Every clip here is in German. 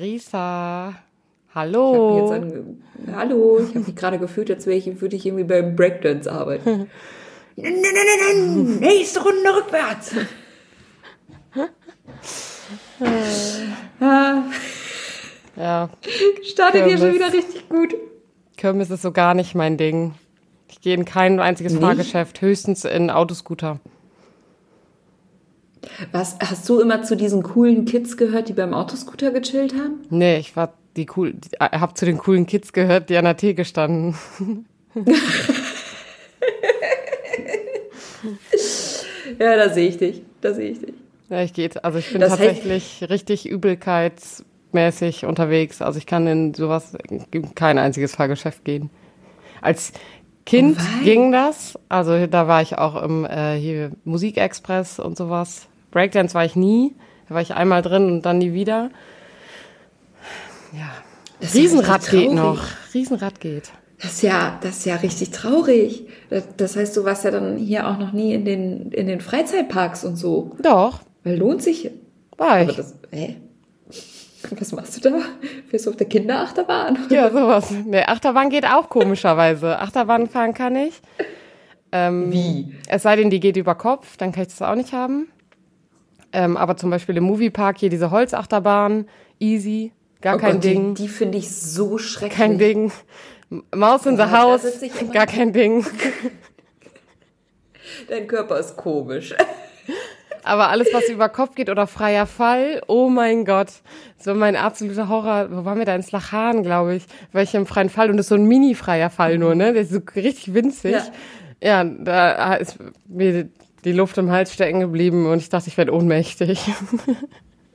Ich hallo. an, hallo, ich habe mich gerade gefühlt, als wäre ich, würde ich irgendwie beim Breakdance arbeiten. Nein, nein, nein, nein, nächste Runde rückwärts. ah, Ja, startet hier schon wieder richtig gut. Kirmes ist so gar nicht mein Ding. Ich gehe in kein einziges Nicht? Fahrgeschäft, höchstens in Autoscooter. Was, hast du immer zu diesen coolen Kids gehört, die beim Autoscooter gechillt haben? Nee, ich war die cool, die, äh, hab zu den coolen Kids gehört, die an der Theke standen. Ja, da sehe ich dich, da sehe ich dich. Ja, ich gehe, also ich bin Das heißt- tatsächlich richtig übelkeitsmäßig unterwegs. Also ich kann in sowas in kein einziges Fahrgeschäft gehen. Als Kind Wei. ging das. Also da war ich auch im äh, hier Musikexpress und sowas. Breakdance war ich nie. Da war ich einmal drin und dann nie wieder. Ja. Das Riesenrad geht noch. Riesenrad geht. Das ist ja, das ist ja richtig traurig. Das, heißt, du warst ja dann hier auch noch nie in den, in den Freizeitparks und so. Doch, Weil lohnt sich. war Aber ich. das, hä? Was machst du da? Fährst du auf der Kinderachterbahn? Ja, sowas. Nee, Achterbahn geht auch komischerweise. Achterbahn fahren kann ich. Ähm, Wie? Es sei denn, die geht über Kopf, dann kann ich das auch nicht haben. Ähm, aber zum Beispiel im Moviepark hier diese Holzachterbahn, easy, gar Oh kein Gott, Ding, Die, die finde ich so schrecklich. kein Ding. Maus in the Oh, da House, gar kein Ding. Dein Körper ist komisch. Aber alles, was über Kopf geht oder freier Fall, oh mein Gott. So mein absoluter Horror. Wo waren wir da? In Slachan, glaube ich. War ich im freien Fall und das ist so ein mini-freier Fall nur, ne? Der ist so richtig winzig. Ja. Ja, da ist mir die Luft im Hals stecken geblieben und ich dachte, ich werde ohnmächtig.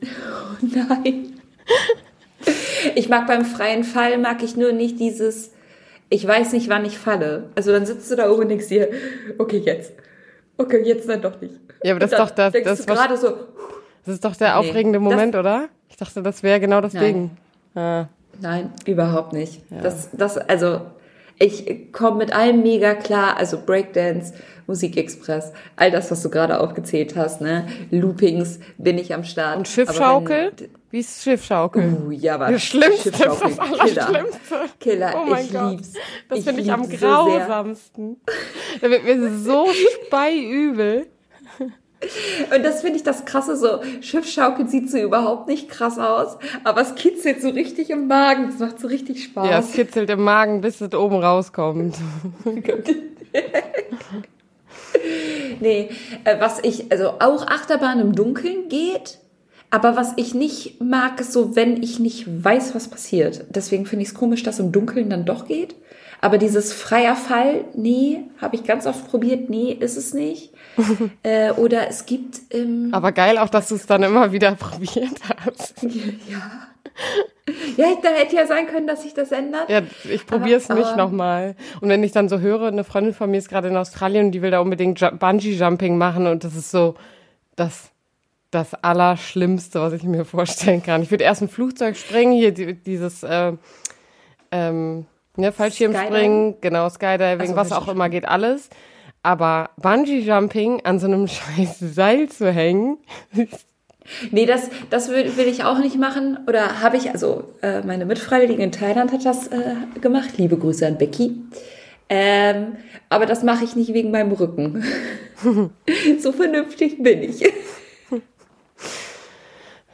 Nein. Ich mag beim freien Fall, mag ich nur nicht dieses, ich weiß nicht, wann ich falle. Also dann sitzt du da oben und denkst dir, okay, jetzt. Okay, jetzt dann doch nicht. Ja, aber das ist doch das- das du gerade so, Das ist doch der Nee, aufregende das- Moment, oder? Ich dachte, das wäre genau das Nein. Ding. Ah, Nein, überhaupt nicht. Das, das, also, ich komme mit allem mega klar, also Breakdance, Musikexpress, all das, was du gerade aufgezählt hast, ne? Loopings bin ich am Start. und Schiffschaukel? Wenn- Wie ist Schiffschaukel? Uh, ja, aber Das Schlimmste, Schiffschaukel, das Allerschlimmste. Killer, Oh mein ich Gott. lieb's. Das finde ich am lieb's so grausamsten. da wird mir so speiübel. Und das finde ich das Krasse, so Schiffschaukel sieht so überhaupt nicht krass aus, aber es kitzelt so richtig im Magen, es macht so richtig Spaß. Ja, es kitzelt im Magen, bis es oben rauskommt. Nee, äh, was ich, also auch Achterbahn im Dunkeln geht, aber was ich nicht mag, ist so, wenn ich nicht weiß, was passiert. Deswegen finde ich es komisch, dass im Dunkeln dann doch geht. Aber dieses freier Fall, nee, habe ich ganz oft probiert, nee, ist es nicht. äh, oder es gibt, ähm, Aber geil auch, dass du es dann immer wieder probiert hast. ja. Ja, da hätte ja sein können, dass sich das ändert. Ja, ich probiere es nicht nochmal. Und wenn ich dann so höre, eine Freundin von mir ist gerade in Australien und die will da unbedingt Ju- Bungee-Jumping machen und das ist so das, das Allerschlimmste, was ich mir vorstellen kann. Ich würde erst ein Flugzeug springen, hier die, dieses äh, ähm, ne, Fallschirmspringen, genau, Skydiving, Also was auch immer geht, alles. Aber Bungee-Jumping an so einem scheiß Seil zu hängen, Nee, das, das will, will ich auch nicht machen. Oder habe ich, also äh, meine Mitfreiwillige in Thailand hat das äh, gemacht. Liebe Grüße an Becky. Ähm, aber das mache ich nicht wegen meinem Rücken. so vernünftig bin ich.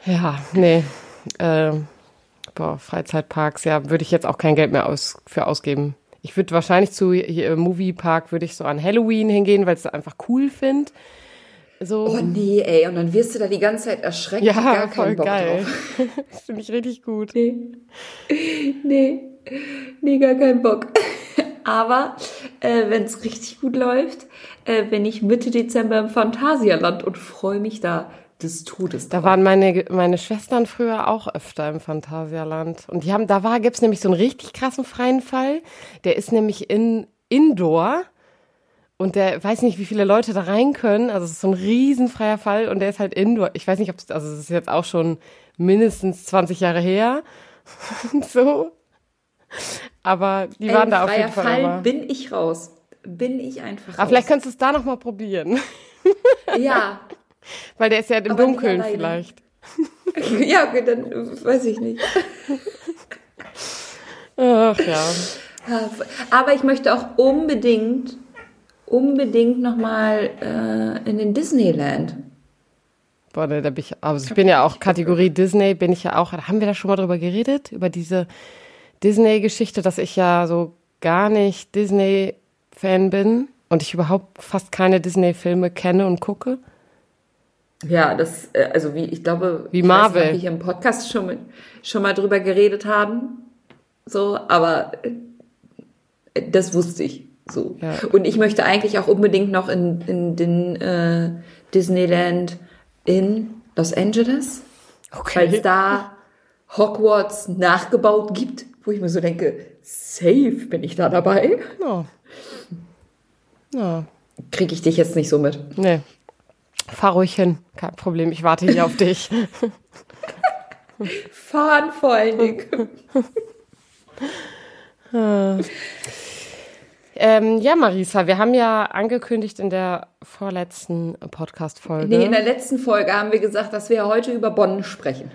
Ja, nee. Äh, boah, Freizeitparks, ja, würde ich jetzt auch kein Geld mehr aus, für ausgeben. Ich würde wahrscheinlich zu im Moviepark würde ich so an Halloween hingehen, weil ich es einfach cool finde. So. Oh nee, ey. Und dann wirst du da die ganze Zeit erschreckt. ja, gar voll Bock geil. drauf. das finde ich richtig gut. Nee. Nee. Nee, gar keinen Bock. Aber äh, wenn es richtig gut läuft, äh, bin ich Mitte Dezember im Phantasialand und freue mich da des Todes. Da waren meine, meine Schwestern früher auch öfter im Phantasialand. Und die haben, da war, gibt's nämlich so einen richtig krassen freien Fall. Der ist nämlich in Indoor. Und der weiß nicht, wie viele Leute da rein können. Also es ist so ein riesenfreier Fall und der ist halt Indoor. Ich weiß nicht, ob es, also es ist jetzt auch schon mindestens 20 Jahre her. so. Aber die waren Ey, da auf freier jeden Fall. Fall immer. bin ich raus. Bin ich einfach Aber raus. vielleicht könntest du es da noch mal probieren. Ja, Weil der ist ja im Aber Dunkeln vielleicht. ja, okay, dann weiß ich nicht. Ach ja. Ja, Aber ich möchte auch unbedingt, unbedingt nochmal äh, in den Disneyland. Boah, da da bin ich, also ich bin ja auch Kategorie Disney, bin ich ja auch, haben wir da schon mal drüber geredet? Über diese Disney-Geschichte, dass ich ja so gar nicht Disney-Fan bin und ich überhaupt fast keine Disney-Filme kenne und gucke? Ja, das, äh, also wie, ich glaube, Wie ich weiß Marvel. ob wir hier im Podcast schon, mit, schon mal drüber geredet haben. So, aber äh, das wusste ich so. Ja. Und ich möchte eigentlich auch unbedingt noch in, in den äh, Disneyland in Los Angeles, weil es da Hogwarts nachgebaut gibt, wo ich mir so denke, safe bin ich da dabei. Ja. Ja, Kriege ich dich jetzt nicht so mit. nee. Fahr ruhig hin, kein Problem, ich warte hier auf dich. Fahren vor allen Dingen. Ähm, ja, Marisa, wir haben ja angekündigt in der vorletzten Podcast-Folge. Nee, in der letzten Folge haben wir gesagt, dass wir heute über Bonn sprechen.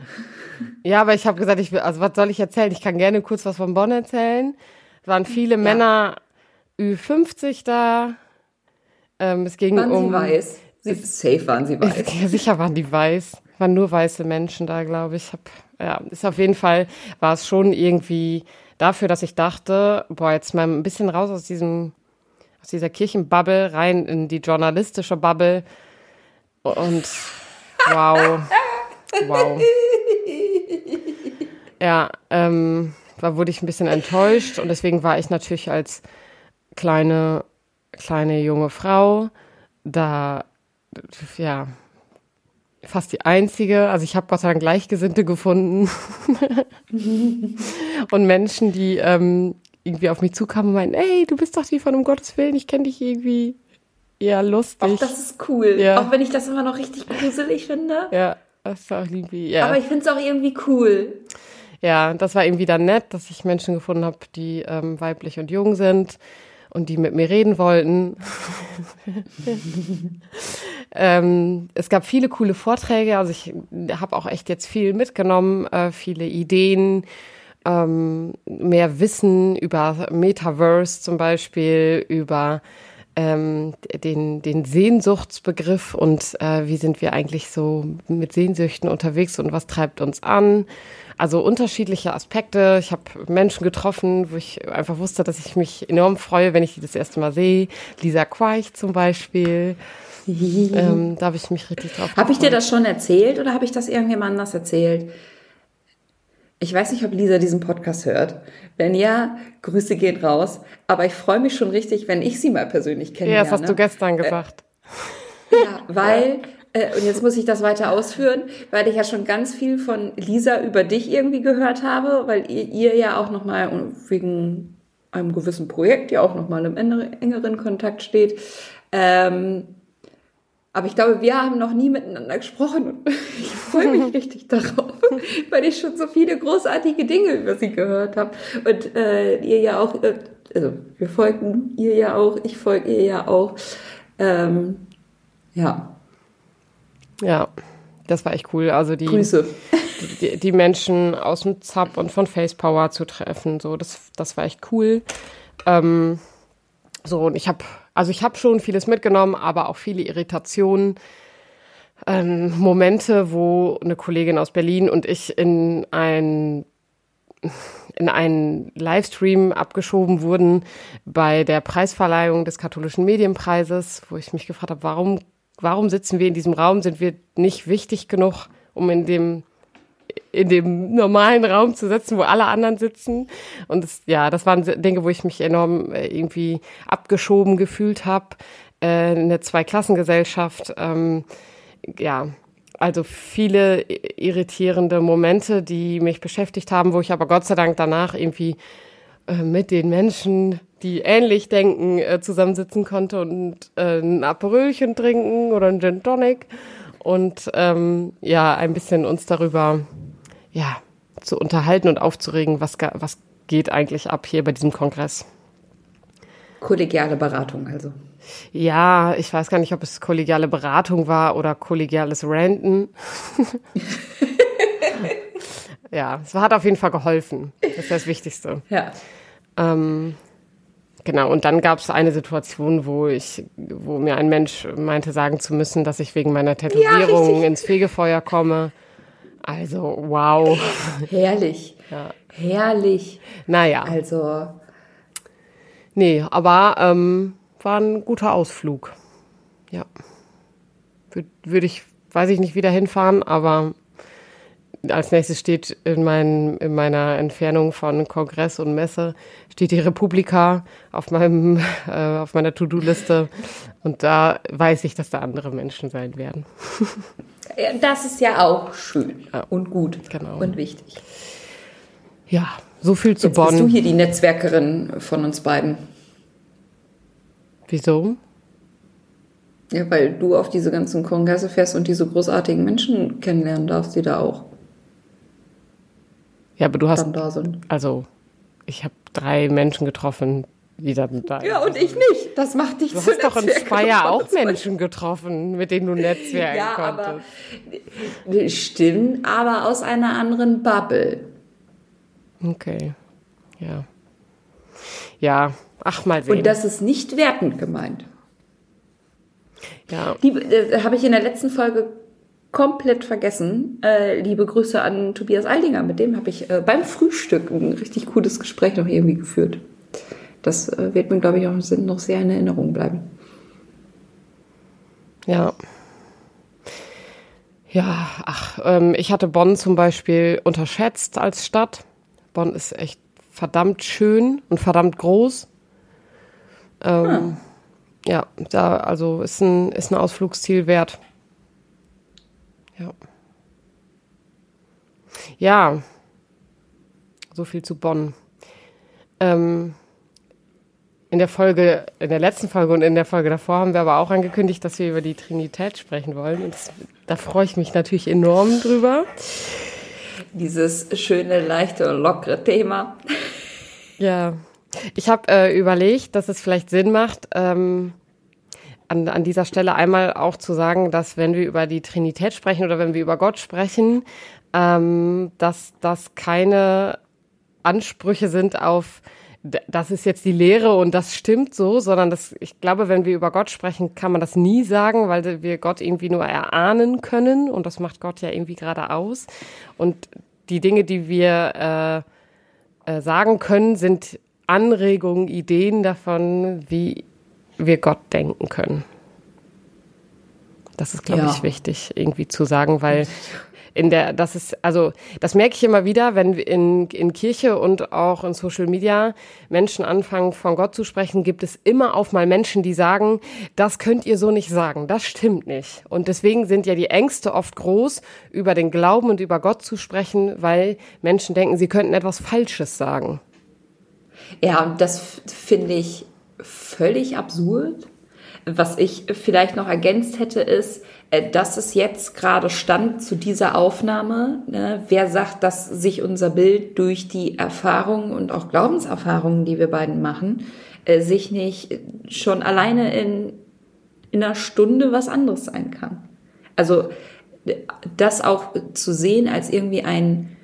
Ja, aber ich habe gesagt, ich will, also was soll ich erzählen? Ich kann gerne kurz was von Bonn erzählen. Es waren viele Männer Ü50 da. Ähm, es ging Waren um. sie weiß? Sie, safe waren sie weiß. Ja, sicher waren die weiß. Waren nur weiße Menschen da, glaube ich. Hab, ja, ist auf jeden Fall, war es schon irgendwie dafür, dass ich dachte, boah, jetzt mal ein bisschen raus aus diesem, aus dieser Kirchenbubble, rein in die journalistische Bubble. Und wow. Wow. Ja, ähm, da wurde ich ein bisschen enttäuscht und deswegen war ich natürlich als kleine, kleine junge Frau da, ja, fast die einzige. Also ich habe Gott sei Dank Gleichgesinnte gefunden und Menschen, die ähm, irgendwie auf mich zukamen und meinten, ey, du bist doch die von um Gottes Willen, ich kenne dich irgendwie. Ja, lustig. Auch das ist cool. Ja. Auch wenn ich das immer noch richtig gruselig finde. ja, das war auch irgendwie, ja. Aber ich finde es auch irgendwie cool. Ja, das war irgendwie dann nett, dass ich Menschen gefunden habe, die ähm, weiblich und jung sind und die mit mir reden wollten. ähm, es gab viele coole Vorträge, also ich habe auch echt jetzt viel mitgenommen, äh, viele Ideen, ähm, mehr Wissen über Metaverse zum Beispiel, über ähm, den, den Sehnsuchtsbegriff und äh, wie sind wir eigentlich so mit Sehnsüchten unterwegs und was treibt uns an. Also unterschiedliche Aspekte. Ich habe Menschen getroffen, wo ich einfach wusste, dass ich mich enorm freue, wenn ich die das erste Mal sehe. Lisa Queich zum Beispiel. ähm, da habe ich mich richtig drauf Habe ich dir das schon erzählt oder habe ich das irgendjemand anders erzählt? Ich weiß nicht, ob Lisa diesen Podcast hört. Wenn ja, Grüße gehen raus. Aber ich freue mich schon richtig, wenn ich sie mal persönlich Ja, kennenlerne. das hast du gestern gesagt. Ja, weil, äh, und jetzt muss ich das weiter ausführen, weil ich ja schon ganz viel von Lisa über dich irgendwie gehört habe, weil ihr, ihr ja auch nochmal wegen einem gewissen Projekt ja auch nochmal im engere- engeren Kontakt steht. Ähm, aber ich glaube, wir haben noch nie miteinander gesprochen ich freue mich richtig darauf, weil ich schon so viele großartige Dinge über sie gehört habe. Und äh, ihr ja auch, äh, also wir folgen ihr ja auch, ich folge ihr ja auch. Ähm, ja, Ja, das war echt cool. Also die, Grüße. die, die Menschen aus dem ZAP und von Facepower zu treffen, so das, das war echt cool. Ähm, so und ich habe, also ich habe schon vieles mitgenommen, aber auch viele Irritationen. Ähm, Momente, wo eine Kollegin aus Berlin und ich in ein in einen Livestream abgeschoben wurden bei der Preisverleihung des katholischen Medienpreises, wo ich mich gefragt habe, warum, warum sitzen wir in diesem Raum? Sind wir nicht wichtig genug, um in dem in dem normalen Raum zu sitzen, wo alle anderen sitzen. Und das, ja, das waren Dinge, wo ich mich enorm äh, irgendwie abgeschoben gefühlt habe. Äh, eine Zweiklassengesellschaft. Ähm, ja, also viele irritierende Momente, die mich beschäftigt haben, wo ich aber Gott sei Dank danach irgendwie äh, mit den Menschen, die ähnlich denken, äh, zusammensitzen konnte und äh, ein Aperölchen trinken oder ein Gin Tonic und ähm, ja, ein bisschen uns darüber ja, zu unterhalten und aufzuregen, was, was geht eigentlich ab hier bei diesem Kongress. Kollegiale Beratung also. Ja, ich weiß gar nicht, ob es kollegiale Beratung war oder kollegiales Ranten. ja, es hat auf jeden Fall geholfen. Das ist das Wichtigste. Ja. Ähm, genau, und dann gab es eine Situation, wo ich, wo mir ein Mensch meinte, sagen zu müssen, dass ich wegen meiner Tätowierung Ja, ins Fegefeuer komme. Also, wow. Herrlich. Ja. Herrlich. Naja, Also, nee, aber ähm, war ein guter Ausflug. Ja. Würde würd ich, weiß ich nicht, wieder hinfahren, aber als nächstes steht in, mein, in meiner Entfernung von Kongress und Messe steht die Republika auf meinem äh, auf meiner To-Do-Liste und da weiß ich, dass da andere Menschen sein werden. das ist ja auch schön Ja. und gut Genau. und wichtig. Ja, so viel zu Jetzt bist du Bonn. hier die Netzwerkerin von uns beiden. Wieso? Ja, weil du auf diese ganzen Kongresse fährst und diese großartigen Menschen kennenlernen darfst, die da auch Ja, aber du hast dann da sind. also ich habe drei Menschen getroffen, die dann da. Ja, und ich nicht. Das macht dich Du zu hast doch in Speyer auch. Menschen getroffen, mit denen du netzwerken Ja, konntest. aber stimmt, aber aus einer anderen Bubble. Okay. Ja. Ja, ach mal sehen. Und das ist nicht wertend gemeint. ja. Liebe, äh, habe ich in der letzten Folge komplett vergessen. Äh, liebe Grüße an Tobias Aldinger. Mit dem habe ich äh, beim Frühstück ein richtig cooles Gespräch noch irgendwie geführt. Das äh, wird mir, glaube ich, auch noch sehr in Erinnerung bleiben. Ja. Ja, ach, ähm, ich hatte Bonn zum Beispiel unterschätzt als Stadt. Bonn ist echt verdammt schön und verdammt groß. Ähm, Ja, da, also ist ein, ist ein Ausflugsziel wert. Ja. Ja, so viel zu Bonn. Ähm, in der Folge, in der letzten Folge und in der Folge davor haben wir aber auch angekündigt, dass wir über die Trinität sprechen wollen. Und das, da freue ich mich natürlich enorm drüber. Dieses schöne, leichte und lockere Thema. Ja, ich habe äh, überlegt, dass es vielleicht Sinn macht, ähm, an, an dieser Stelle einmal auch zu sagen, dass wenn wir über die Trinität sprechen oder wenn wir über Gott sprechen, ähm, dass das keine Ansprüche sind auf, das ist jetzt die Lehre und das stimmt so, sondern das, ich glaube, wenn wir über Gott sprechen, kann man das nie sagen, weil wir Gott irgendwie nur erahnen können und das macht Gott ja irgendwie gerade aus. Und die Dinge, die wir äh, äh, sagen können, sind Anregungen, Ideen davon, wie wir Gott denken können. Das ist, glaube Ja. ich, wichtig irgendwie zu sagen, weil in der, das ist, also, das merke ich immer wieder, wenn in, in Kirche und auch in Social Media Menschen anfangen, von Gott zu sprechen, gibt es immer auch mal Menschen, die sagen, das könnt ihr so nicht sagen, das stimmt nicht. Und deswegen sind ja die Ängste oft groß, über den Glauben und über Gott zu sprechen, weil Menschen denken, sie könnten etwas Falsches sagen. Ja, und das finde ich völlig absurd. Was ich vielleicht noch ergänzt hätte, ist, äh, dass es jetzt gerade stand zu dieser Aufnahme. Ne? Wer sagt, dass sich unser Bild durch die Erfahrungen und auch Glaubenserfahrungen, die wir beiden machen, äh, sich nicht schon alleine in, in einer Stunde was anderes sein kann? Also das auch zu sehen als irgendwie ein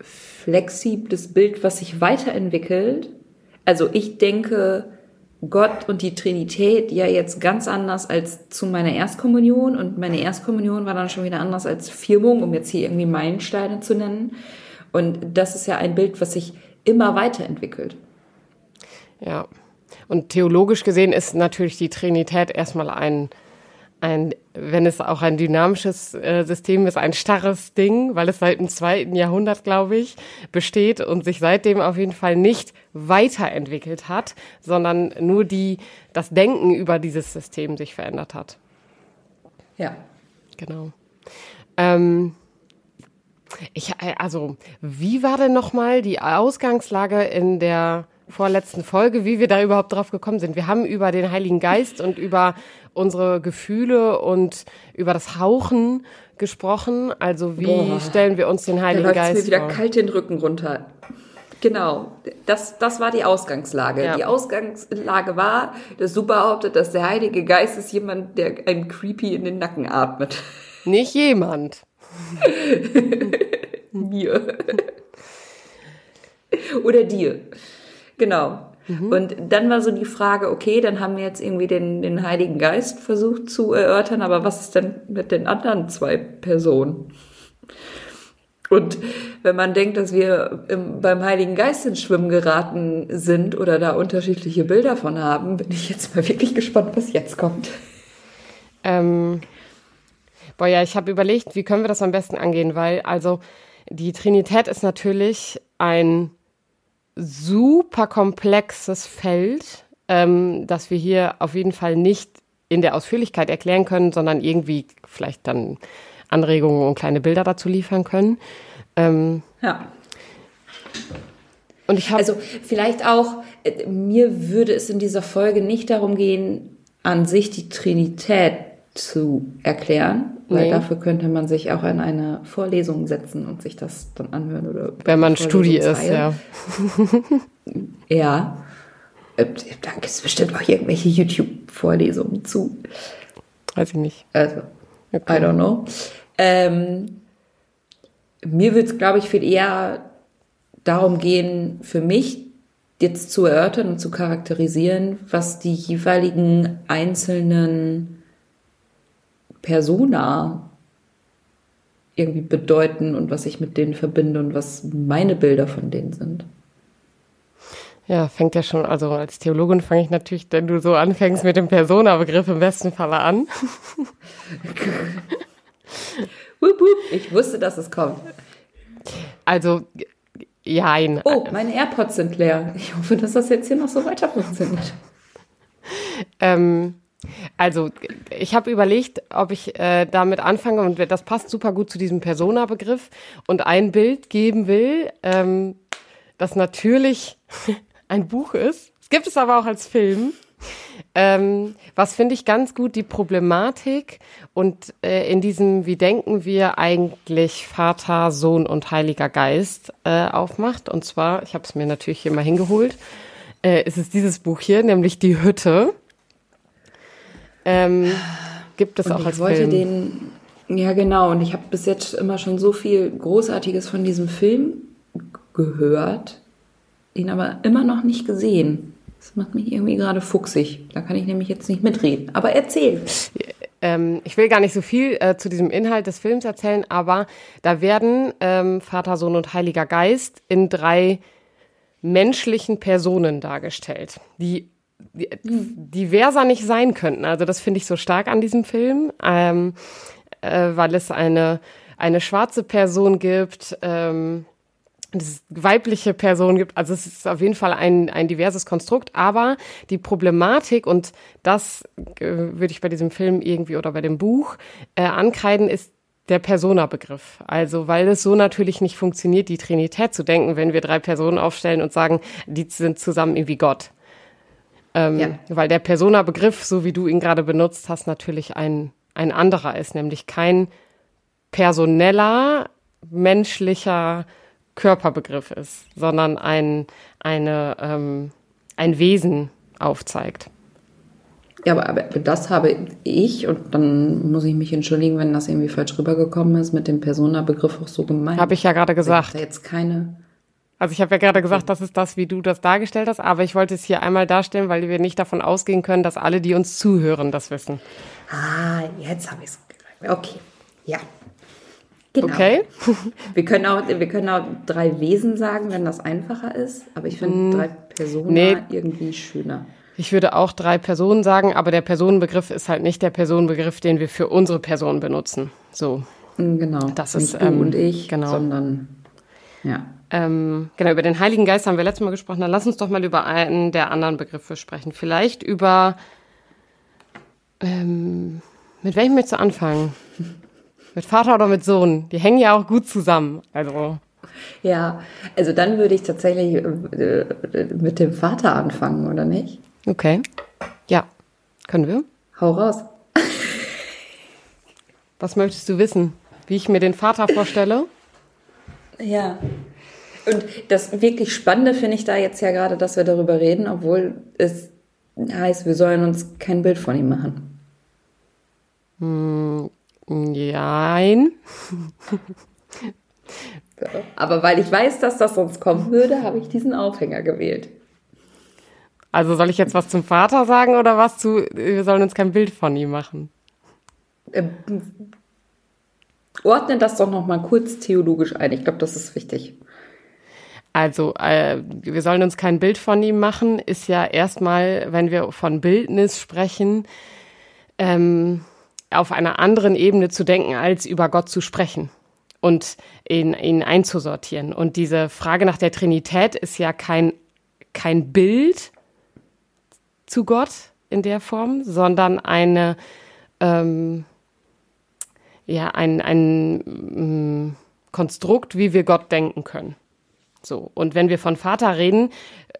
flexibles Bild, was sich weiterentwickelt. Also ich denke, Gott und die Trinität ja jetzt ganz anders als zu meiner Erstkommunion und meine Erstkommunion war dann schon wieder anders als Firmung, um jetzt hier irgendwie Meilensteine zu nennen. Und das ist ja ein Bild, was sich immer weiterentwickelt. Ja. Und theologisch gesehen ist natürlich die Trinität erstmal ein, ein wenn es auch ein dynamisches äh, System ist, ein starres Ding, weil es seit dem zweiten Jahrhundert, glaube ich, besteht und sich seitdem auf jeden Fall nicht weiterentwickelt hat, sondern nur die, das Denken über dieses System sich verändert hat. Ja. Genau. Ähm, ich, äh, also, wie war denn nochmal die Ausgangslage in der vorletzten Folge, wie wir da überhaupt drauf gekommen sind? Wir haben über den Heiligen Geist und über unsere Gefühle und über das Hauchen gesprochen. Also, wie Boah. stellen wir uns den Da Heiligen es Geist mir wieder vor? kalt den Rücken runter. Genau, das, das war die Ausgangslage. Ja. Die Ausgangslage war, dass du behauptet, dass der Heilige Geist ist jemand, der einem creepy in den Nacken atmet. Nicht jemand. Mir. Oder dir. Genau. Und dann war so die Frage, okay, dann haben wir jetzt irgendwie den, den Heiligen Geist versucht zu erörtern, aber was ist denn mit den anderen zwei Personen? Und wenn man denkt, dass wir im, beim Heiligen Geist ins Schwimmen geraten sind oder da unterschiedliche Bilder von haben, bin ich jetzt mal wirklich gespannt, was jetzt kommt. Ähm, boah, ja, ich habe überlegt, wie können wir das am besten angehen, weil also die Trinität ist natürlich ein super komplexes Feld, ähm, das wir hier auf jeden Fall nicht in der Ausführlichkeit erklären können, sondern irgendwie vielleicht dann Anregungen und kleine Bilder dazu liefern können. Ähm, Ja. und ich habe Also vielleicht auch, äh, mir würde es in dieser Folge nicht darum gehen, an sich die Trinität zu erklären, weil Nee. dafür könnte man sich auch in eine Vorlesung setzen und sich das dann anhören oder wenn man Studi ist, ja. Ja. Äh, Da gibt es bestimmt auch irgendwelche YouTube-Vorlesungen zu. Weiß ich nicht. Also, Okay. I don't know. Ähm, mir würde es, glaube ich, viel eher darum gehen, für mich jetzt zu erörtern und zu charakterisieren, was die jeweiligen einzelnen Persona irgendwie bedeuten und was ich mit denen verbinde und was meine Bilder von denen sind. Ja, fängt ja schon, also als Theologin fange ich natürlich, wenn du so anfängst mit dem Persona-Begriff im besten Falle an. Wup, wup. Ich wusste, dass es kommt. Also, jein. Oh, meine AirPods sind leer. Ich hoffe, dass das jetzt hier noch so weiter funktioniert. Ähm, also, ich habe überlegt, ob ich äh, damit anfange und das passt super gut zu diesem Persona-Begriff und ein Bild geben will, ähm, das natürlich ein Buch ist. Es gibt es aber auch als Film. Ähm, was finde ich ganz gut die Problematik und äh, in diesem, wie denken wir eigentlich Vater, Sohn und Heiliger Geist äh, aufmacht. Und zwar, ich habe es mir natürlich hier mal hingeholt, äh, ist es dieses Buch hier, nämlich Die Hütte. Ähm, gibt es Und auch ich als wollte Film. den, ja genau, und ich habe bis jetzt immer schon so viel Großartiges von diesem Film gehört, ihn aber immer noch nicht gesehen. Das macht mich irgendwie gerade fuchsig. Da kann ich nämlich jetzt nicht mitreden. Aber erzähl. Ähm, ich will gar nicht so viel äh, zu diesem Inhalt des Films erzählen, aber da werden ähm, Vater, Sohn und Heiliger Geist in drei menschlichen Personen dargestellt, die, die diverser nicht sein könnten. Also das finde ich so stark an diesem Film, ähm, äh, weil es eine, eine schwarze Person gibt, ähm, es weibliche Person gibt. Also es ist auf jeden Fall ein, ein diverses Konstrukt, aber die Problematik, und das äh, würde ich bei diesem Film irgendwie oder bei dem Buch äh, ankreiden, ist der Persona-Begriff. Also, weil es so natürlich nicht funktioniert, die Trinität zu denken, wenn wir drei Personen aufstellen und sagen, die sind zusammen irgendwie Gott. Ähm, Ja. Weil der Persona-Begriff, so wie du ihn gerade benutzt hast, natürlich ein, ein anderer ist, nämlich kein personeller, menschlicher Körperbegriff ist, sondern ein, eine, ähm, ein Wesen aufzeigt. Ja, aber, aber das habe ich, und dann muss ich mich entschuldigen, wenn das irgendwie falsch rübergekommen ist, mit dem Persona-Begriff auch so gemeint. Habe ich ja gerade Ich gesagt. da jetzt keine. Also ich habe ja gerade gesagt, das ist das, wie du das dargestellt hast, aber ich wollte es hier einmal darstellen, weil wir nicht davon ausgehen können, dass alle, die uns zuhören, das wissen. Ah, jetzt habe ich es. Okay. Ja. Genau. Okay? Wir können, auch, wir können auch drei Wesen sagen, wenn das einfacher ist. Aber ich finde drei Personen Mm. Nee. irgendwie schöner. Ich würde auch drei Personen sagen, aber der Personenbegriff ist halt nicht der Personenbegriff, den wir für unsere Person benutzen. So. Mm, Genau. Das Nicht ist, du ähm, und ich, genau. sondern ja. Ähm, genau, über den Heiligen Geist haben wir letztes Mal gesprochen. Dann lass uns doch mal über einen der anderen Begriffe sprechen. Vielleicht über. Ähm, mit welchem willst du anfangen? Mit Vater oder mit Sohn? Die hängen ja auch gut zusammen. Also. Ja, also dann würde ich tatsächlich äh, äh, mit dem Vater anfangen, oder nicht? Okay. Ja, können wir. Hau raus. Was möchtest du wissen? Wie ich mir den Vater vorstelle? Ja. Und das wirklich Spannende finde ich da jetzt ja gerade, dass wir darüber reden, obwohl es heißt, wir sollen uns kein Bild von ihm machen. Hm, Nein. Aber weil ich weiß, dass das sonst kommen würde, habe ich diesen Aufhänger gewählt. Also soll ich jetzt was zum Vater sagen oder was zu, wir sollen uns kein Bild von ihm machen? Ähm, ordne das doch noch mal kurz theologisch ein. Ich glaube, das ist wichtig. Also, äh, wir sollen uns kein Bild von ihm machen, ist ja erstmal, wenn wir von Bildnis sprechen, ähm, auf einer anderen Ebene zu denken, als über Gott zu sprechen und ihn, ihn einzusortieren. Und diese Frage nach der Trinität ist ja kein, kein Bild zu Gott in der Form, sondern eine, ähm, ja, ein, ein ähm, Konstrukt, wie wir Gott denken können. So. Und wenn wir von Vater reden,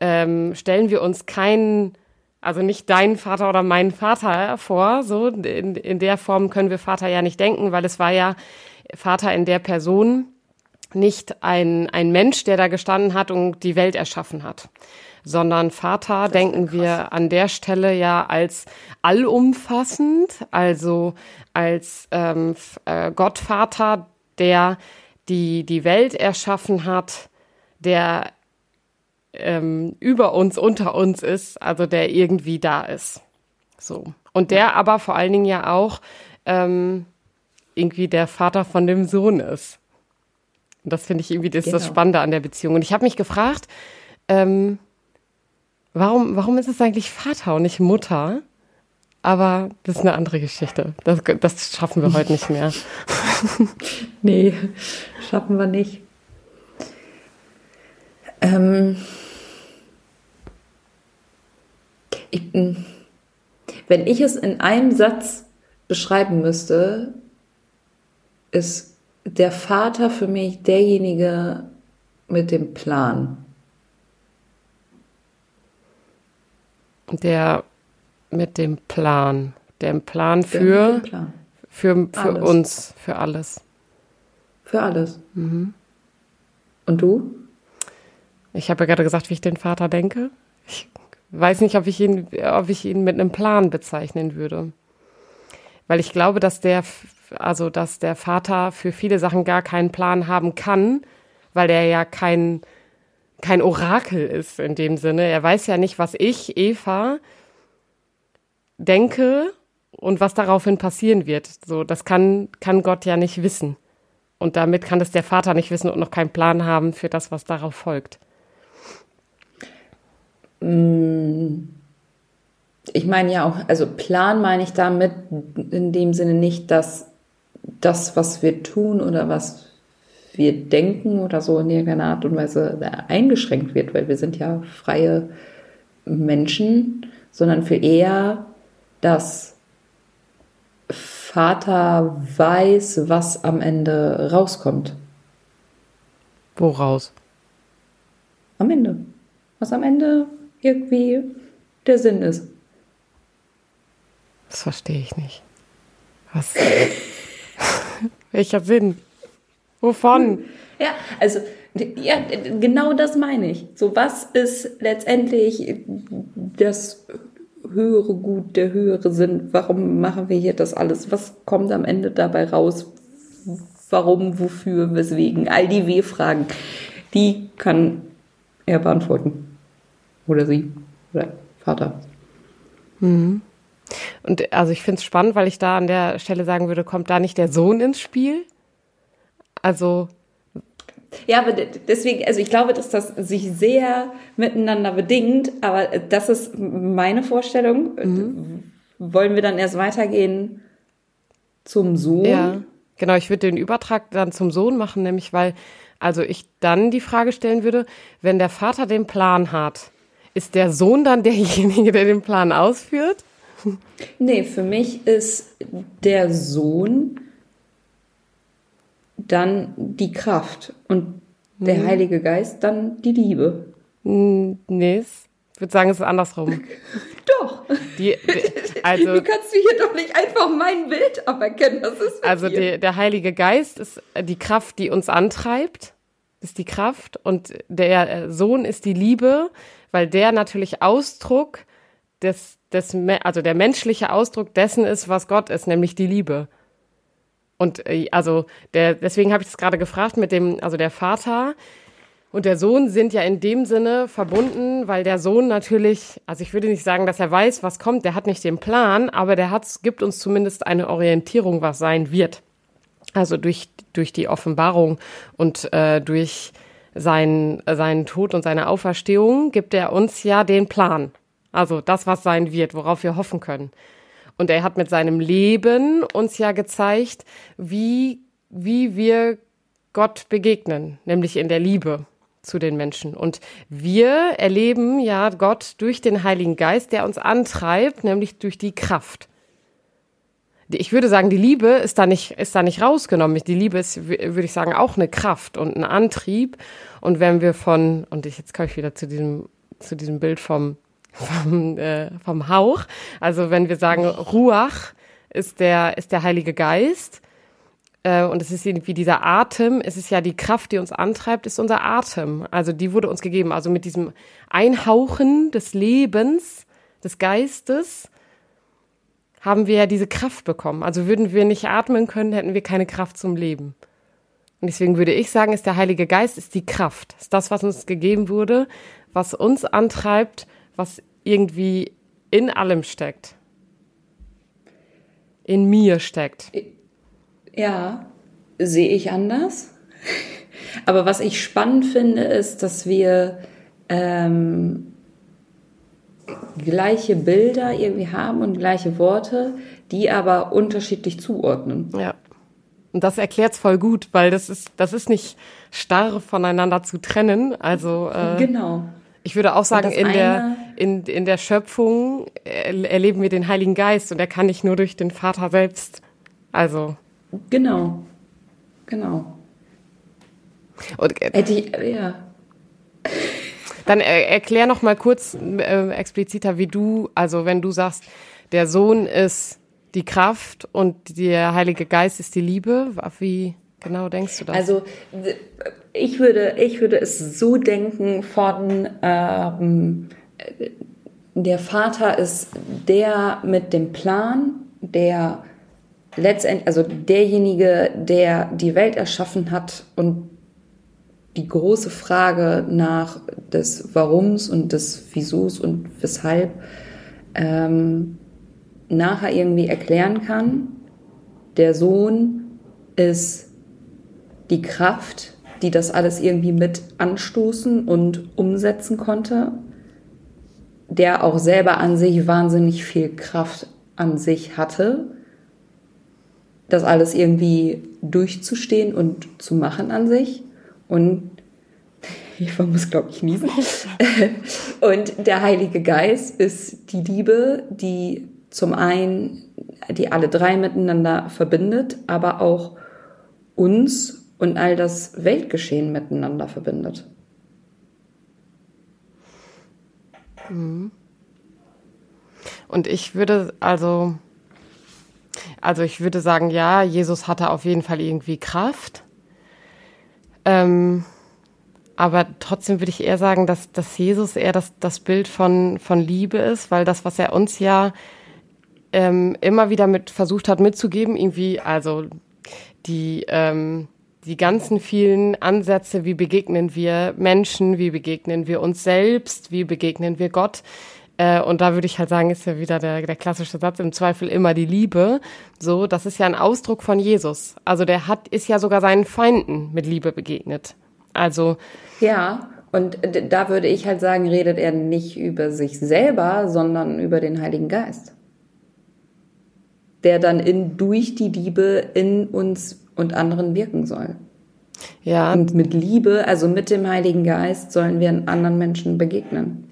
ähm, stellen wir uns keinen, also nicht deinen Vater oder meinen Vater vor. So, in, in der Form können wir Vater ja nicht denken, weil es war ja Vater in der Person nicht ein, ein Mensch, der da gestanden hat und die Welt erschaffen hat, sondern Vater denken wir an der Stelle ja als allumfassend, also als ähm, äh, Gottvater, der die, die Welt erschaffen hat, der ähm, über uns, unter uns ist, also der irgendwie da ist. So. Und der aber vor allen Dingen ja auch ähm, irgendwie der Vater von dem Sohn ist. Und das finde ich irgendwie das, genau. das Spannende an der Beziehung. Und ich habe mich gefragt, ähm, warum, warum ist es eigentlich Vater und nicht Mutter? Aber das ist eine andere Geschichte. Das, das schaffen wir heute nicht mehr. nee, schaffen wir nicht. Ähm, ich, wenn ich es in einem Satz beschreiben müsste, ist der Vater für mich derjenige mit dem Plan. Der mit dem Plan. Der Plan für, Plan. für, für alles. uns, für alles. Für alles. Mhm. Und du? Ich habe ja gerade gesagt, wie ich den Vater denke. Ich weiß nicht, ob ich ihn, ob ich ihn mit einem Plan bezeichnen würde. Weil ich glaube, dass der, also, dass der Vater für viele Sachen gar keinen Plan haben kann, weil er ja kein, kein Orakel ist in dem Sinne. Er weiß ja nicht, was ich, Eva, denke und was daraufhin passieren wird. So, das kann, kann Gott ja nicht wissen. Und damit kann es der Vater nicht wissen und noch keinen Plan haben für das, was darauf folgt. Mm, ich meine ja auch, also Plan meine ich damit in dem Sinne nicht, dass das, was wir tun oder was wir denken oder so in irgendeiner Art und Weise eingeschränkt wird, weil wir sind ja freie Menschen, sondern für eher, dass Vater weiß, was am Ende rauskommt. Woraus? Am Ende. Was am Ende irgendwie der Sinn ist. Das verstehe ich nicht. Was? Welcher Sinn? Wovon? Ja, also ja, genau das meine ich. So, was ist letztendlich das höhere Gut, der höhere Sinn? Warum machen wir hier das alles? Was kommt am Ende dabei raus? Warum, wofür, weswegen? All die W-Fragen, die kann er beantworten. Oder sie. Oder Vater. Mhm. Und also ich finde es spannend, weil ich da an der Stelle sagen würde, kommt da nicht der Sohn ins Spiel? Also. Ja, aber deswegen, also ich glaube, dass das sich sehr miteinander bedingt, aber das ist meine Vorstellung. Mhm. Wollen wir dann erst weitergehen zum Sohn? Ja, genau, ich würde den Übertrag dann zum Sohn machen, nämlich weil, also ich dann die Frage stellen würde, wenn der Vater den Plan hat, ist der Sohn dann derjenige, der den Plan ausführt? Nee, für mich ist der Sohn dann die Kraft und der hm. Heilige Geist dann die Liebe. Nee, ich würde sagen, es ist andersrum. doch. Die, die, also, du kannst du hier doch nicht einfach mein Bild aberkennen. Das ist also die, der Heilige Geist ist die Kraft, die uns antreibt. ist die Kraft und der Sohn ist die Liebe, weil der natürlich Ausdruck des, des, also der menschliche Ausdruck dessen ist, was Gott ist, nämlich die Liebe. Und äh, also der, deswegen habe ich das gerade gefragt mit dem, also der Vater und der Sohn sind ja in dem Sinne verbunden, weil der Sohn natürlich, also ich würde nicht sagen, dass er weiß, was kommt, der hat nicht den Plan, aber der hat, gibt uns zumindest eine Orientierung, was sein wird. Also durch, durch die Offenbarung und äh, durch seinen, seinen Tod und seine Auferstehung gibt er uns ja den Plan. Also das, was sein wird, worauf wir hoffen können. Und er hat mit seinem Leben uns ja gezeigt, wie, wie wir Gott begegnen, nämlich in der Liebe zu den Menschen. Und wir erleben ja Gott durch den Heiligen Geist, der uns antreibt, nämlich durch die Kraft. Ich würde sagen, die Liebe ist da nicht, ist da nicht rausgenommen. Die Liebe ist, würde ich sagen, auch eine Kraft und ein Antrieb. Und wenn wir von, und ich, jetzt komme ich wieder zu diesem, zu diesem Bild vom, vom, äh, vom Hauch. Also wenn wir sagen, Ruach ist der, ist der Heilige Geist, äh, und es ist irgendwie dieser Atem, es ist ja die Kraft, die uns antreibt, ist unser Atem. Also die wurde uns gegeben. Also mit diesem Einhauchen des Lebens, des Geistes, haben wir ja diese Kraft bekommen. Also würden wir nicht atmen können, hätten wir keine Kraft zum Leben. Und deswegen würde ich sagen, ist der Heilige Geist, ist die Kraft, ist das, was uns gegeben wurde, was uns antreibt, was irgendwie in allem steckt. In mir steckt. Ja, sehe ich anders. Aber was ich spannend finde, ist, dass wir ähm, gleiche Bilder irgendwie haben und gleiche Worte, die aber unterschiedlich zuordnen. Ja. Und das erklärt es voll gut, weil das ist, das ist nicht starr voneinander zu trennen. Also äh, genau. Ich würde auch sagen, in der, in, in der Schöpfung erleben wir den Heiligen Geist und er kann nicht nur durch den Vater selbst. Also. Genau, genau. Und, äh, ich, ja. Dann er, erklär noch mal kurz äh, expliziter, wie du, also wenn du sagst, der Sohn ist die Kraft und der Heilige Geist ist die Liebe, wie genau denkst du das? Also ich würde, ich würde es so denken von ähm, der Vater ist der mit dem Plan, der letztendlich, also derjenige, der die Welt erschaffen hat und die große Frage nach des Warums und des Wiesos und weshalb ähm, nachher irgendwie erklären kann. Der Sohn ist die Kraft, die das alles irgendwie mit anstoßen und umsetzen konnte, der auch selber an sich wahnsinnig viel Kraft an sich hatte das alles irgendwie durchzustehen und zu machen an sich. Und ich muss, glaube ich, niesen. und der Heilige Geist ist die Liebe, die zum einen, die alle drei miteinander verbindet, aber auch uns und all das Weltgeschehen miteinander verbindet. Mhm. Und ich würde also also ich würde sagen, ja, Jesus hatte auf jeden Fall irgendwie Kraft. Ähm, aber trotzdem würde ich eher sagen, dass, dass Jesus eher das, das Bild von, von Liebe ist, weil das, was er uns ja ähm, immer wieder mit versucht hat mitzugeben, irgendwie, also die, ähm, die ganzen vielen Ansätze, wie begegnen wir Menschen, wie begegnen wir uns selbst, wie begegnen wir Gott, äh, und da würde ich halt sagen, ist ja wieder der, der klassische Satz, im Zweifel immer die Liebe. So, das ist ja ein Ausdruck von Jesus. Also der hat, ist ja sogar seinen Feinden mit Liebe begegnet. Also. Ja, und da würde ich halt sagen, redet er nicht über sich selber, sondern über den Heiligen Geist. Der dann in, durch die Liebe in uns und anderen wirken soll. Ja. Und mit Liebe, also mit dem Heiligen Geist, sollen wir anderen Menschen begegnen.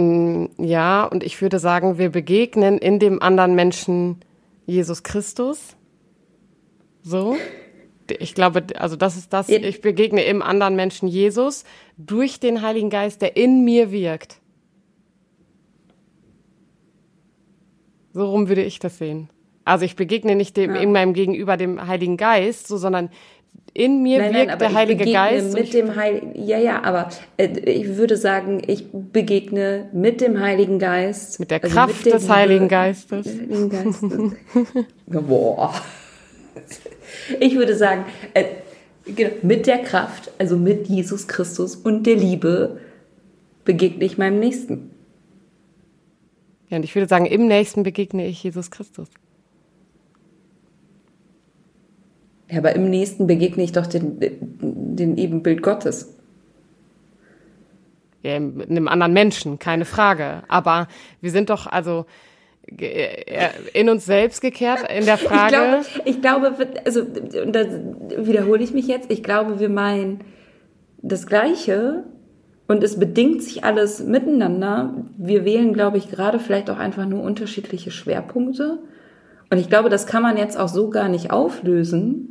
Mm, ja, und ich würde sagen, wir begegnen in dem anderen Menschen Jesus Christus. So. Ich glaube, also das ist das, ich begegne im anderen Menschen Jesus durch den Heiligen Geist, der in mir wirkt. So rum würde ich das sehen. Also ich begegne nicht dem, ja. in meinem Gegenüber dem Heiligen Geist, so, sondern in mir Nein, wirkt nein, der Heilige Geist. mit dem Heiligen. Ja, ja, aber äh, ich würde sagen, ich begegne mit dem Heiligen Geist. Mit der also Kraft der des Heiligen Geistes. Heiligen Geistes. Boah. Ich würde sagen, äh, genau, mit der Kraft, also mit Jesus Christus und der Liebe begegne ich meinem Nächsten. Ja, und ich würde sagen, im nächsten begegne ich Jesus Christus. Ja, aber im Nächsten begegne ich doch den, den Ebenbild Gottes. Ja, in einem anderen Menschen, keine Frage. Aber wir sind doch also äh, in uns selbst gekehrt in der Frage. Ich glaube, ich glaube, also, und da wiederhole ich mich jetzt, ich glaube, wir meinen das Gleiche und es bedingt sich alles miteinander. Wir wählen, glaube ich, gerade vielleicht auch einfach nur unterschiedliche Schwerpunkte. Und ich glaube, das kann man jetzt auch so gar nicht auflösen,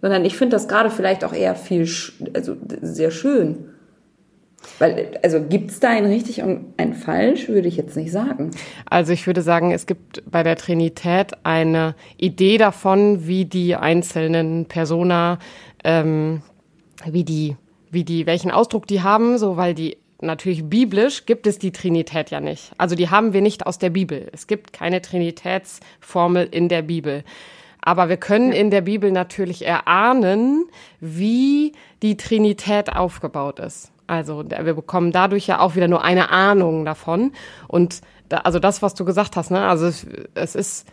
sondern ich finde das gerade vielleicht auch eher viel, also sehr schön. Weil, also gibt es da ein richtig und ein falsch, würde ich jetzt nicht sagen. Also ich würde sagen, es gibt bei der Trinität eine Idee davon, wie die einzelnen Persona, ähm, wie die, wie die, welchen Ausdruck die haben, so weil die natürlich biblisch gibt es die Trinität ja nicht. Also die haben wir nicht aus der Bibel. Es gibt keine Trinitätsformel in der Bibel. Aber wir können in der Bibel natürlich erahnen, wie die Trinität aufgebaut ist. Also wir bekommen dadurch ja auch wieder nur eine Ahnung davon. Und da, also das, was du gesagt hast, ne? Also es, es ist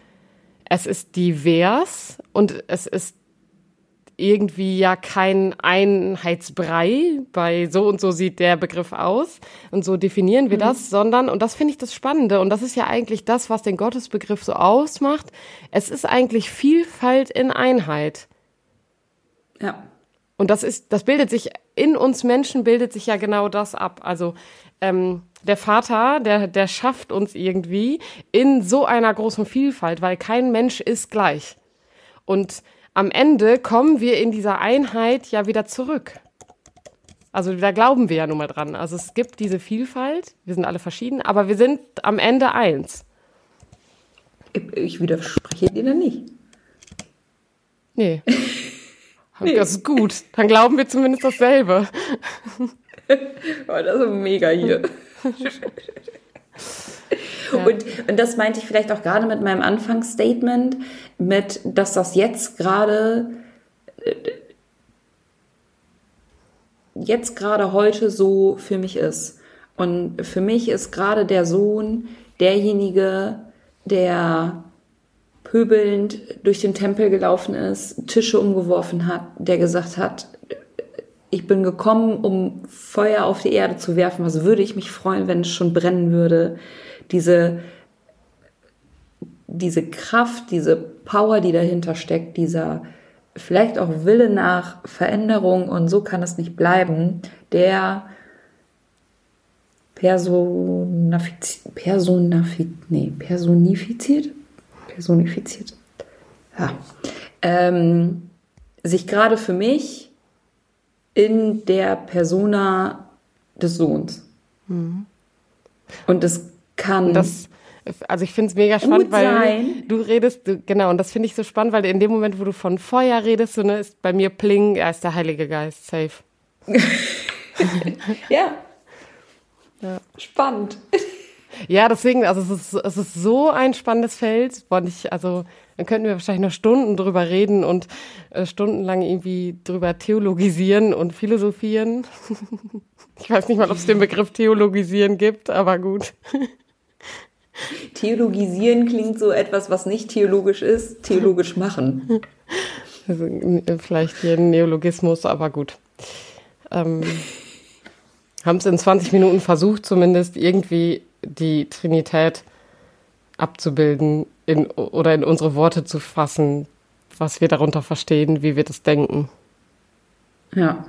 es ist divers und es ist irgendwie ja kein Einheitsbrei, bei so und so sieht der Begriff aus und so definieren wir das, sondern, und das finde ich das Spannende, und das ist ja eigentlich das, was den Gottesbegriff so ausmacht, es ist eigentlich Vielfalt in Einheit. Ja. Und das ist, das bildet sich, in uns Menschen bildet sich ja genau das ab. Also ähm, der Vater, der, der schafft uns irgendwie in so einer großen Vielfalt, weil kein Mensch ist gleich. Und am Ende kommen wir in dieser Einheit ja wieder zurück. Also da glauben wir ja nun mal dran. Also es gibt diese Vielfalt, wir sind alle verschieden, aber wir sind am Ende eins. Ich widerspreche dir da nicht. Nee. Das ist gut. Dann glauben wir zumindest dasselbe. Oh, das ist mega hier. Und, und das meinte ich vielleicht auch gerade mit meinem Anfangsstatement, mit, dass das jetzt gerade, äh, jetzt gerade heute so für mich ist. Und für mich ist gerade der Sohn derjenige, der pöbelnd durch den Tempel gelaufen ist, Tische umgeworfen hat, der gesagt hat, ich bin gekommen, um Feuer auf die Erde zu werfen. Was würde ich mich freuen, wenn es schon brennen würde? Diese, diese Kraft, diese Power, die dahinter steckt, dieser vielleicht auch Wille nach Veränderung und so kann es nicht bleiben, der personifiziert, personifiziert, nee, personifiziert, personifiziert, ja, ähm, sich gerade für mich in der Persona des Sohns. Und es kann. Das, also ich finde es mega spannend, weil du redest, du, genau, und das finde ich so spannend, weil in dem Moment, wo du von Feuer redest, so, ne, ist bei mir Pling, er ist der Heilige Geist, safe. ja. Ja. Spannend. Ja, deswegen, also es ist, es ist so ein spannendes Feld, und ich, also dann könnten wir wahrscheinlich noch Stunden drüber reden und äh, stundenlang irgendwie drüber theologisieren und philosophieren. ich weiß nicht mal, ob es den Begriff theologisieren gibt, aber gut. Theologisieren klingt so etwas, was nicht theologisch ist, theologisch machen. Also, äh, vielleicht hier ein Neologismus, aber gut. Ähm, haben es in 20 Minuten versucht, zumindest irgendwie die Trinität abzubilden in, oder in unsere Worte zu fassen, was wir darunter verstehen, wie wir das denken. Ja.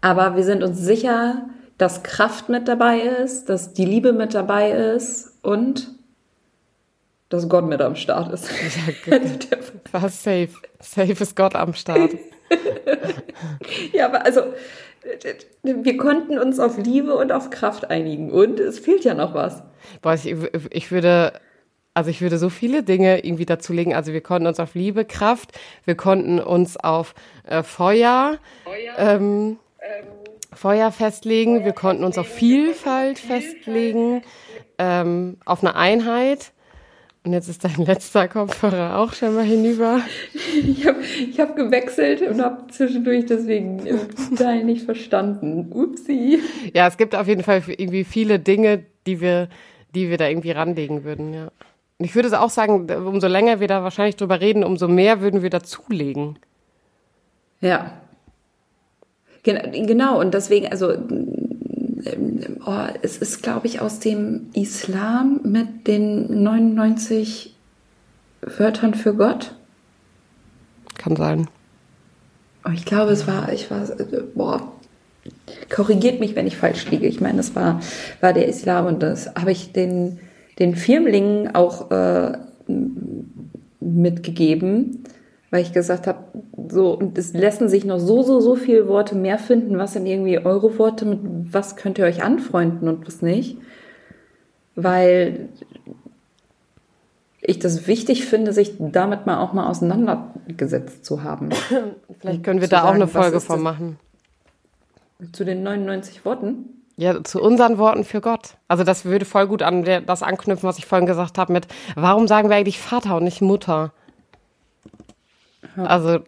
Aber wir sind uns sicher, dass Kraft mit dabei ist, dass die Liebe mit dabei ist und dass Gott mit am Start ist. Der- War safe. Safe ist Gott am Start. ja, aber also wir konnten uns auf Liebe und auf Kraft einigen und es fehlt ja noch was. Boah, ich, ich würde, Also ich würde so viele Dinge irgendwie dazulegen. Also wir konnten uns auf Liebe, Kraft, wir konnten uns auf äh, Feuer, ähm, Feuer festlegen, wir konnten uns auf Vielfalt festlegen, ähm, auf eine Einheit. Und jetzt ist dein letzter Kopfhörer auch schon mal hinüber. Ich habe ich hab gewechselt und habe zwischendurch deswegen Teil nicht verstanden. Upsi. Ja, es gibt auf jeden Fall irgendwie viele Dinge, die wir, die wir da irgendwie ranlegen würden, ja. Und ich würde auch sagen, umso länger wir da wahrscheinlich drüber reden, umso mehr würden wir dazulegen. Ja. Genau, und deswegen, also oh, es ist, glaube ich, aus dem Islam mit den 99 Wörtern für Gott. Kann sein. Oh, ich glaube, es war, ich war, boah, korrigiert mich, wenn ich falsch liege. Ich meine, das war, war der Islam und das habe ich den, den Firmlingen auch äh, mitgegeben weil ich gesagt habe, so, und es lassen sich noch so, so, so viele Worte mehr finden. Was sind irgendwie eure Worte? Mit was könnt ihr euch anfreunden und was nicht? Weil ich das wichtig finde, sich damit mal auch mal auseinandergesetzt zu haben. Vielleicht können wir da sagen, auch eine Folge von machen. Zu den 99 Worten? Ja, zu unseren Worten für Gott. Also das würde voll gut an das anknüpfen, was ich vorhin gesagt habe mit, warum sagen wir eigentlich Vater und nicht Mutter? Ja. Also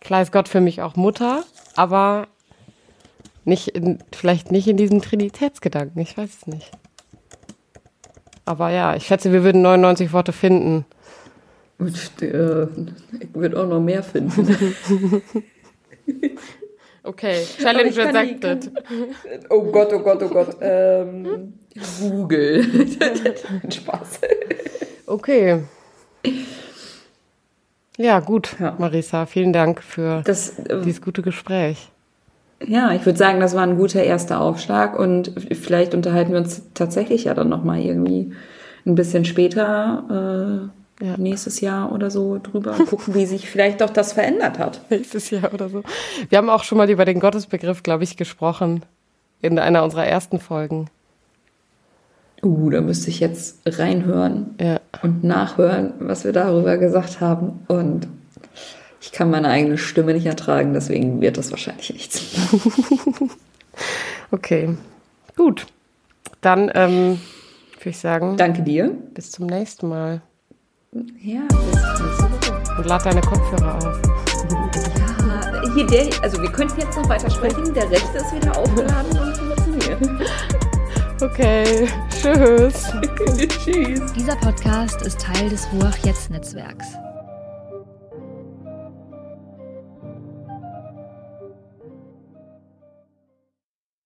klar ist Gott für mich auch Mutter, aber nicht in, vielleicht nicht in diesem Trinitätsgedanken, ich weiß es nicht. Aber ja, ich schätze, wir würden 99 Worte finden. Und, äh, ich würde auch noch mehr finden. okay, Challenge accepted. Oh Gott, oh Gott, oh Gott. Ähm, Google. Spaß. Okay. Ja, gut, ja. Marisa, vielen Dank für das, äh, dieses gute Gespräch. Ja, ich würde sagen, das war ein guter erster Aufschlag und vielleicht unterhalten wir uns tatsächlich ja dann nochmal irgendwie ein bisschen später, äh, ja. nächstes Jahr oder so drüber gucken, wie sich vielleicht doch das verändert hat. Nächstes Jahr oder so. Wir haben auch schon mal über den Gottesbegriff, glaube ich, gesprochen in einer unserer ersten Folgen. Uh, da müsste ich jetzt reinhören ja. und nachhören, was wir darüber gesagt haben. Und ich kann meine eigene Stimme nicht ertragen, deswegen wird das wahrscheinlich nichts. okay, gut. Dann ähm, würde ich sagen. Danke dir. Bis zum nächsten Mal. Ja, bis nächste Woche. Und lad deine Kopfhörer auf. Ja, hier der, also wir könnten jetzt noch weiter sprechen. Der rechte ist wieder aufgeladen und funktioniert. Okay, tschüss. tschüss. Dieser Podcast ist Teil des Ruach Jetzt Netzwerks.